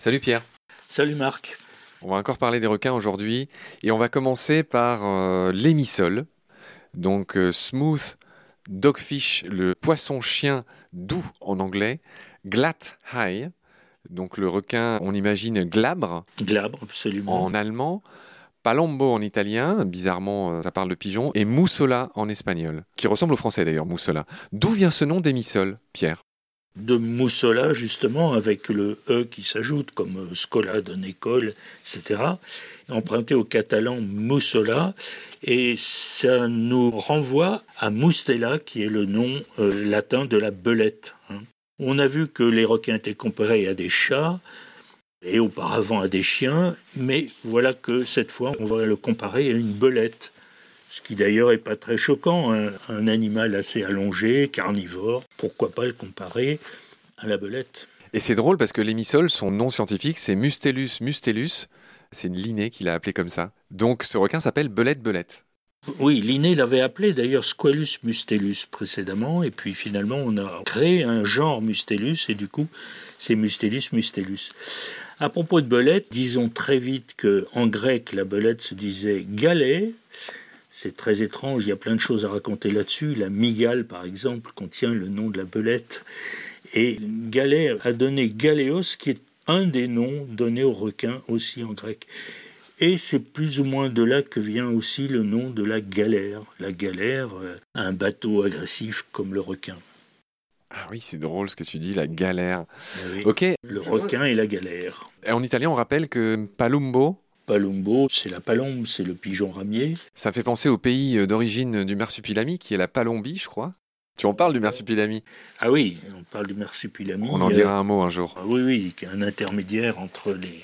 Salut Pierre. Salut Marc. On va encore parler des requins aujourd'hui et on va commencer par euh, l'émissol. Donc euh, smooth dogfish, le poisson chien doux en anglais, glat high, donc le requin, on imagine glabre. Glabre, absolument. En allemand, palombo en italien, bizarrement euh, ça parle de pigeon, et moussola en espagnol, qui ressemble au français d'ailleurs, moussola. D'où vient ce nom d'émissol, Pierre? De moussola, justement, avec le E qui s'ajoute, comme euh, scola donne école, etc., emprunté au catalan moussola, et ça nous renvoie à moustella, qui est le nom euh, latin de la belette. Hein. On a vu que les requins étaient comparés à des chats, et auparavant à des chiens, mais voilà que cette fois, on va le comparer à une belette. Ce qui d'ailleurs n'est pas très choquant, hein. un animal assez allongé, carnivore, pourquoi pas le comparer à la belette? Et c'est drôle parce que l'émissol, son nom scientifique, c'est Mustelus mustelus, c'est Linné qui l'a appelé comme ça. Donc ce requin s'appelle belette belette. Oui, Linné l'avait appelé d'ailleurs Squalus mustelus précédemment, et puis finalement on a créé un genre Mustelus, et du coup c'est Mustelus mustelus. À propos de belette, disons très vite que en grec la belette se disait galet. C'est très étrange, il y a plein de choses à raconter là-dessus. La migale, par exemple, contient le nom de la belette. Et galet a donné galéos, qui est un des noms donnés aux requins aussi en grec. Et c'est plus ou moins de là que vient aussi le nom de la galère. La galère, euh, un bateau agressif comme le requin. Ah oui, c'est drôle ce que tu dis, la galère. Eh ok. Le requin et la galère. En italien, on rappelle que palumbo. Palumbo, c'est la palombe, c'est le pigeon ramier. Ça fait penser au pays d'origine du marsupilami, qui est la Palombie, je crois. Tu en parles du marsupilami? Ah oui, on parle du marsupilami. On en dira un mot un jour. Ah oui, oui, qui est un intermédiaire entre les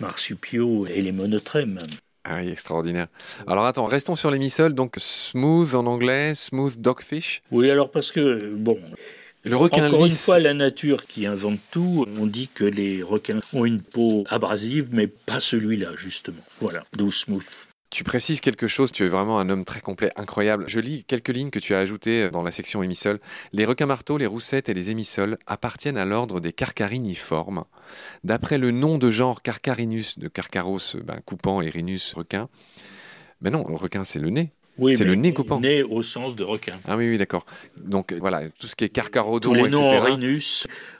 marsupiaux et les monotrèmes. Ah oui, extraordinaire. Alors attends, restons sur les missoles. Donc smooth en anglais, smooth dogfish? Oui, alors parce que, bon, le requin Encore une fois, la nature qui invente tout. On dit que les requins ont une peau abrasive, mais pas celui-là, justement. Voilà, d'où smooth. Tu précises quelque chose, tu es vraiment un homme très complet, incroyable. Je lis quelques lignes que tu as ajoutées dans la section émissoles. Les requins marteaux, les roussettes et les émissoles appartiennent à l'ordre des carcariniformes. D'après le nom de genre Carcarinus, de Carcaros, ben, coupant, et Rhinus, requin. Mais non, le requin, c'est le nez. Oui, c'est le nez coupant. Nez au sens de requin. Ah oui, oui, d'accord. Donc voilà, tout ce qui est carcarodon, Tous les noms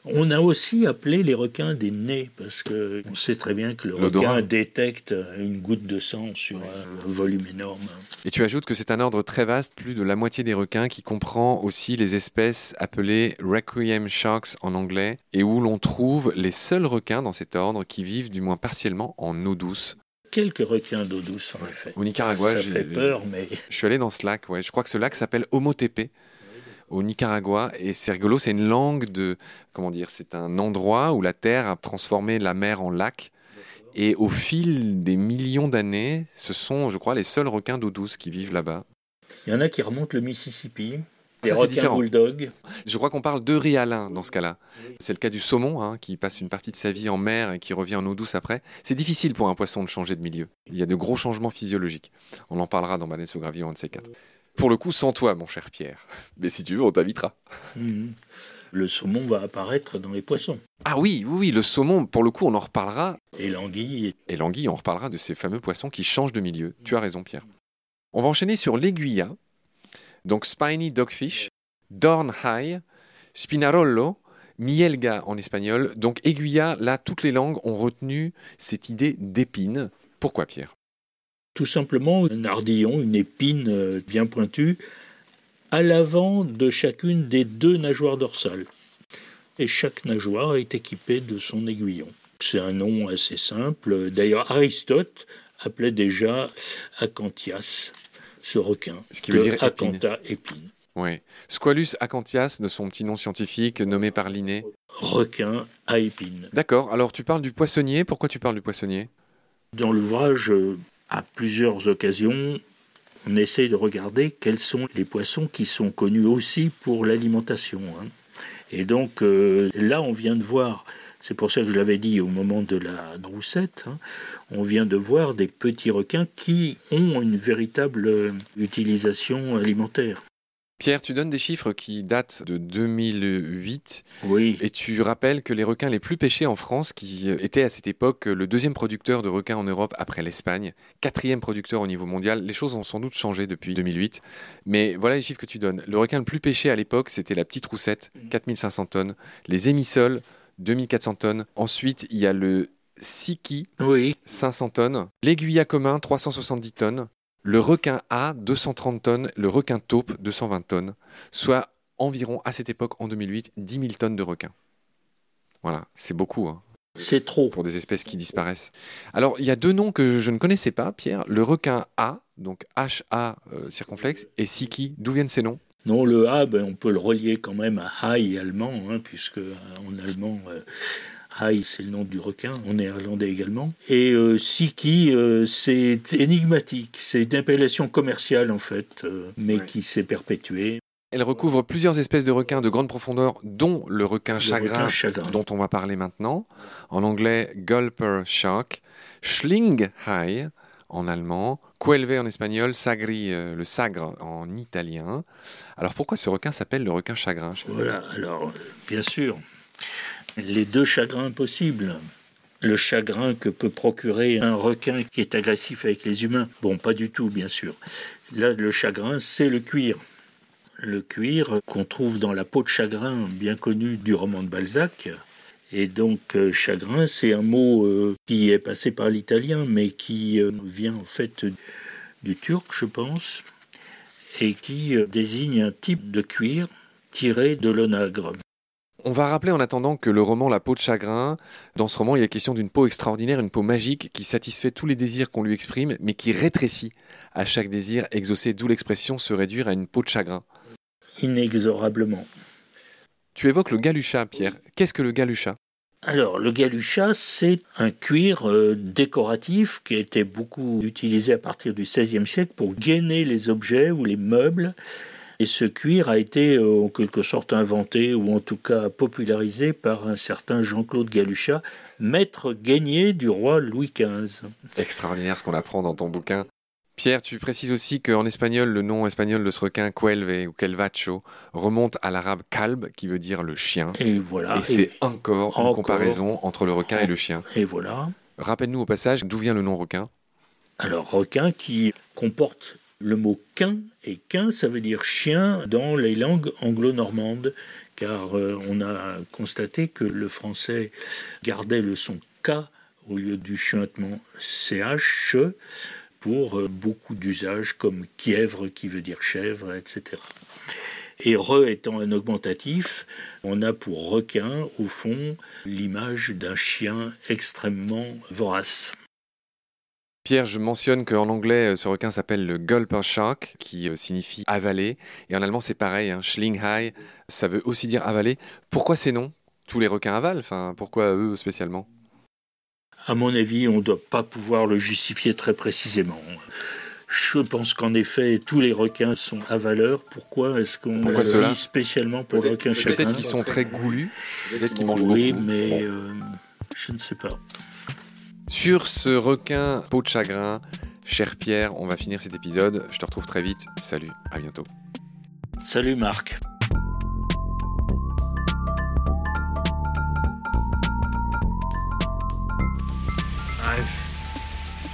On a aussi appelé les requins des nez parce que on sait très bien que le requin détecte une goutte de sang sur un volume énorme. Et tu ajoutes que c'est un ordre très vaste, plus de la moitié des requins, qui comprend aussi les espèces appelées requiem sharks en anglais, et où l'on trouve les seuls requins dans cet ordre qui vivent du moins partiellement en eau douce quelques requins d'eau douce, en effet. Au Nicaragua, ça fait peur, mais... Je suis allé dans ce lac, ouais. Je crois que ce lac s'appelle Omotepe, au Nicaragua, et c'est rigolo, c'est une langue de... Comment dire C'est un endroit où la Terre a transformé la mer en lac, et au fil des millions d'années, ce sont, je crois, les seuls requins d'eau douce qui vivent là-bas. Il y en a qui remontent le Mississippi, les requins bulldog. Je crois qu'on parle de rialin dans ce cas-là. C'est le cas du saumon, hein, qui passe une partie de sa vie en mer et qui revient en eau douce après. C'est difficile pour un poisson de changer de milieu. Il y a de gros changements physiologiques. On en parlera dans Baleine un de ces quatre. Pour le coup, sans toi, mon cher Pierre. Mais si tu veux, on t'invitera. Mhm. Le saumon va apparaître dans les poissons. Ah oui, oui, oui, le saumon, pour le coup, on en reparlera. Et l'anguille. Et l'anguille, on reparlera de ces fameux poissons qui changent de milieu. Tu as raison, Pierre. On va enchaîner sur l'aiguilla, donc Spiny Dogfish, Dorn High, Spinarollo, Mielga en espagnol. Donc aiguilla, là, toutes les langues ont retenu cette idée d'épine. Pourquoi, Pierre? Tout simplement un ardillon, une épine euh, bien pointue, à l'avant de chacune des deux nageoires dorsales. Et chaque nageoire est équipée de son aiguillon. C'est un nom assez simple. D'ailleurs, Aristote appelait déjà Acanthias ce requin. Ce qui veut dire Acantha épine. Oui. Squalus acanthias, de son petit nom scientifique, nommé par Linné. Requin à épine. D'accord. Alors tu parles du poissonnier. Pourquoi tu parles du poissonnier? Dans l'ouvrage, euh, à plusieurs occasions, on essaye de regarder quels sont les poissons qui sont connus aussi pour l'alimentation. Hein. Et donc euh, là, on vient de voir c'est pour ça que je l'avais dit au moment de la roussette. Hein. On vient de voir des petits requins qui ont une véritable utilisation alimentaire. Pierre, tu donnes des chiffres qui datent de 2008. Oui. Et tu rappelles que les requins les plus pêchés en France, qui étaient à cette époque le deuxième producteur de requins en Europe après l'Espagne, quatrième producteur au niveau mondial, les choses ont sans doute changé depuis 2008. Mais voilà les chiffres que tu donnes. Le requin le plus pêché à l'époque, c'était la petite roussette, 4500 tonnes. Les émissoles, 2400 tonnes. Ensuite, il y a le siki, Oui. 500 tonnes. L'aiguilla commun, 370 tonnes. Le requin A, 230 tonnes. Le requin taupe, 220 tonnes. Soit environ, à cette époque, en 2008, 10 000 tonnes de requins. Voilà, c'est beaucoup hein, C'est trop. pour des espèces qui disparaissent. Alors, il y a deux noms que je ne connaissais pas, Pierre. Le requin A, donc H-A euh, circonflexe, et Siki. D'où viennent ces noms? Non, le A, ben, on peut le relier quand même à Hai allemand, hein, puisque euh, en allemand, euh, Hai, c'est le nom du requin, en néerlandais également. Et euh, Siki, euh, c'est énigmatique. C'est une appellation commerciale, en fait, euh, mais Ouais. qui s'est perpétuée. Elle recouvre plusieurs espèces de requins de grande profondeur, dont le requin Le chagrin, requin chagrin. dont on va parler maintenant. En anglais, Gulper Shark, Schlinghai en allemand, Cuelve en espagnol, Sagri, euh, le sagre en italien. Alors pourquoi ce requin s'appelle le requin chagrin? Voilà, alors, bien sûr, les deux chagrins possibles. Le chagrin que peut procurer un requin qui est agressif avec les humains. Bon, pas du tout, bien sûr. Là, le chagrin, c'est le cuir. Le cuir qu'on trouve dans la peau de chagrin, bien connu du roman de Balzac. Et donc, euh, chagrin, c'est un mot euh, qui est passé par l'italien, mais qui euh, vient en fait du turc, je pense, et qui désigne un type de cuir tiré de l'onagre. On va rappeler en attendant que le roman La peau de chagrin, dans ce roman, il y a question d'une peau extraordinaire, une peau magique qui satisfait tous les désirs qu'on lui exprime, mais qui rétrécit à chaque désir exaucé, d'où l'expression se réduire à une peau de chagrin. inexorablement. Tu évoques le galucha, Pierre. Qu'est-ce que le galucha? Alors, le galucha, c'est un cuir euh, décoratif qui a été beaucoup utilisé à partir du XVIe siècle pour gainer les objets ou les meubles. Et ce cuir a été euh, en quelque sorte inventé ou en tout cas popularisé par un certain Jean-Claude Galucha, maître gainier du roi Louis XV. Extraordinaire ce qu'on apprend dans ton bouquin. Pierre, tu précises aussi qu'en espagnol, le nom espagnol de ce requin, Cuelve ou Quelvacho, remonte à l'arabe kalb, qui veut dire le chien. Et voilà. Et c'est encore une comparaison entre le requin et le chien. et voilà. Rappelle-nous au passage d'où vient le nom requin. Alors, requin qui comporte le mot quin, et quin, ça veut dire chien dans les langues anglo-normandes, car euh, on a constaté que le français gardait le son K au lieu du chuintement CH pour euh, beaucoup d'usages comme kièvre qui veut dire chèvre, etc. Et re étant un augmentatif, on a pour requin, au fond, l'image d'un chien extrêmement vorace. Pierre, je mentionne qu'en anglais, euh, ce requin s'appelle le Gulper Shark, qui euh, signifie avaler. Et en allemand, c'est pareil, hein, Schlinghai, ça veut aussi dire avaler. Pourquoi ces noms? Tous les requins avalent, enfin, pourquoi eux spécialement? À mon avis, on ne doit pas pouvoir le justifier très précisément. Je pense qu'en effet, tous les requins sont avaleurs. Pourquoi est-ce qu'on dit spécialement pour le requin chagrin Peut-être qu'ils sont très goulus, peut-être qu'ils mangent Oui, beaucoup. mais Bon. euh, je ne sais pas. Sur ce requin peau de chagrin, cher Pierre, on va finir cet épisode. Je te retrouve très vite. Salut, à bientôt. Salut Marc.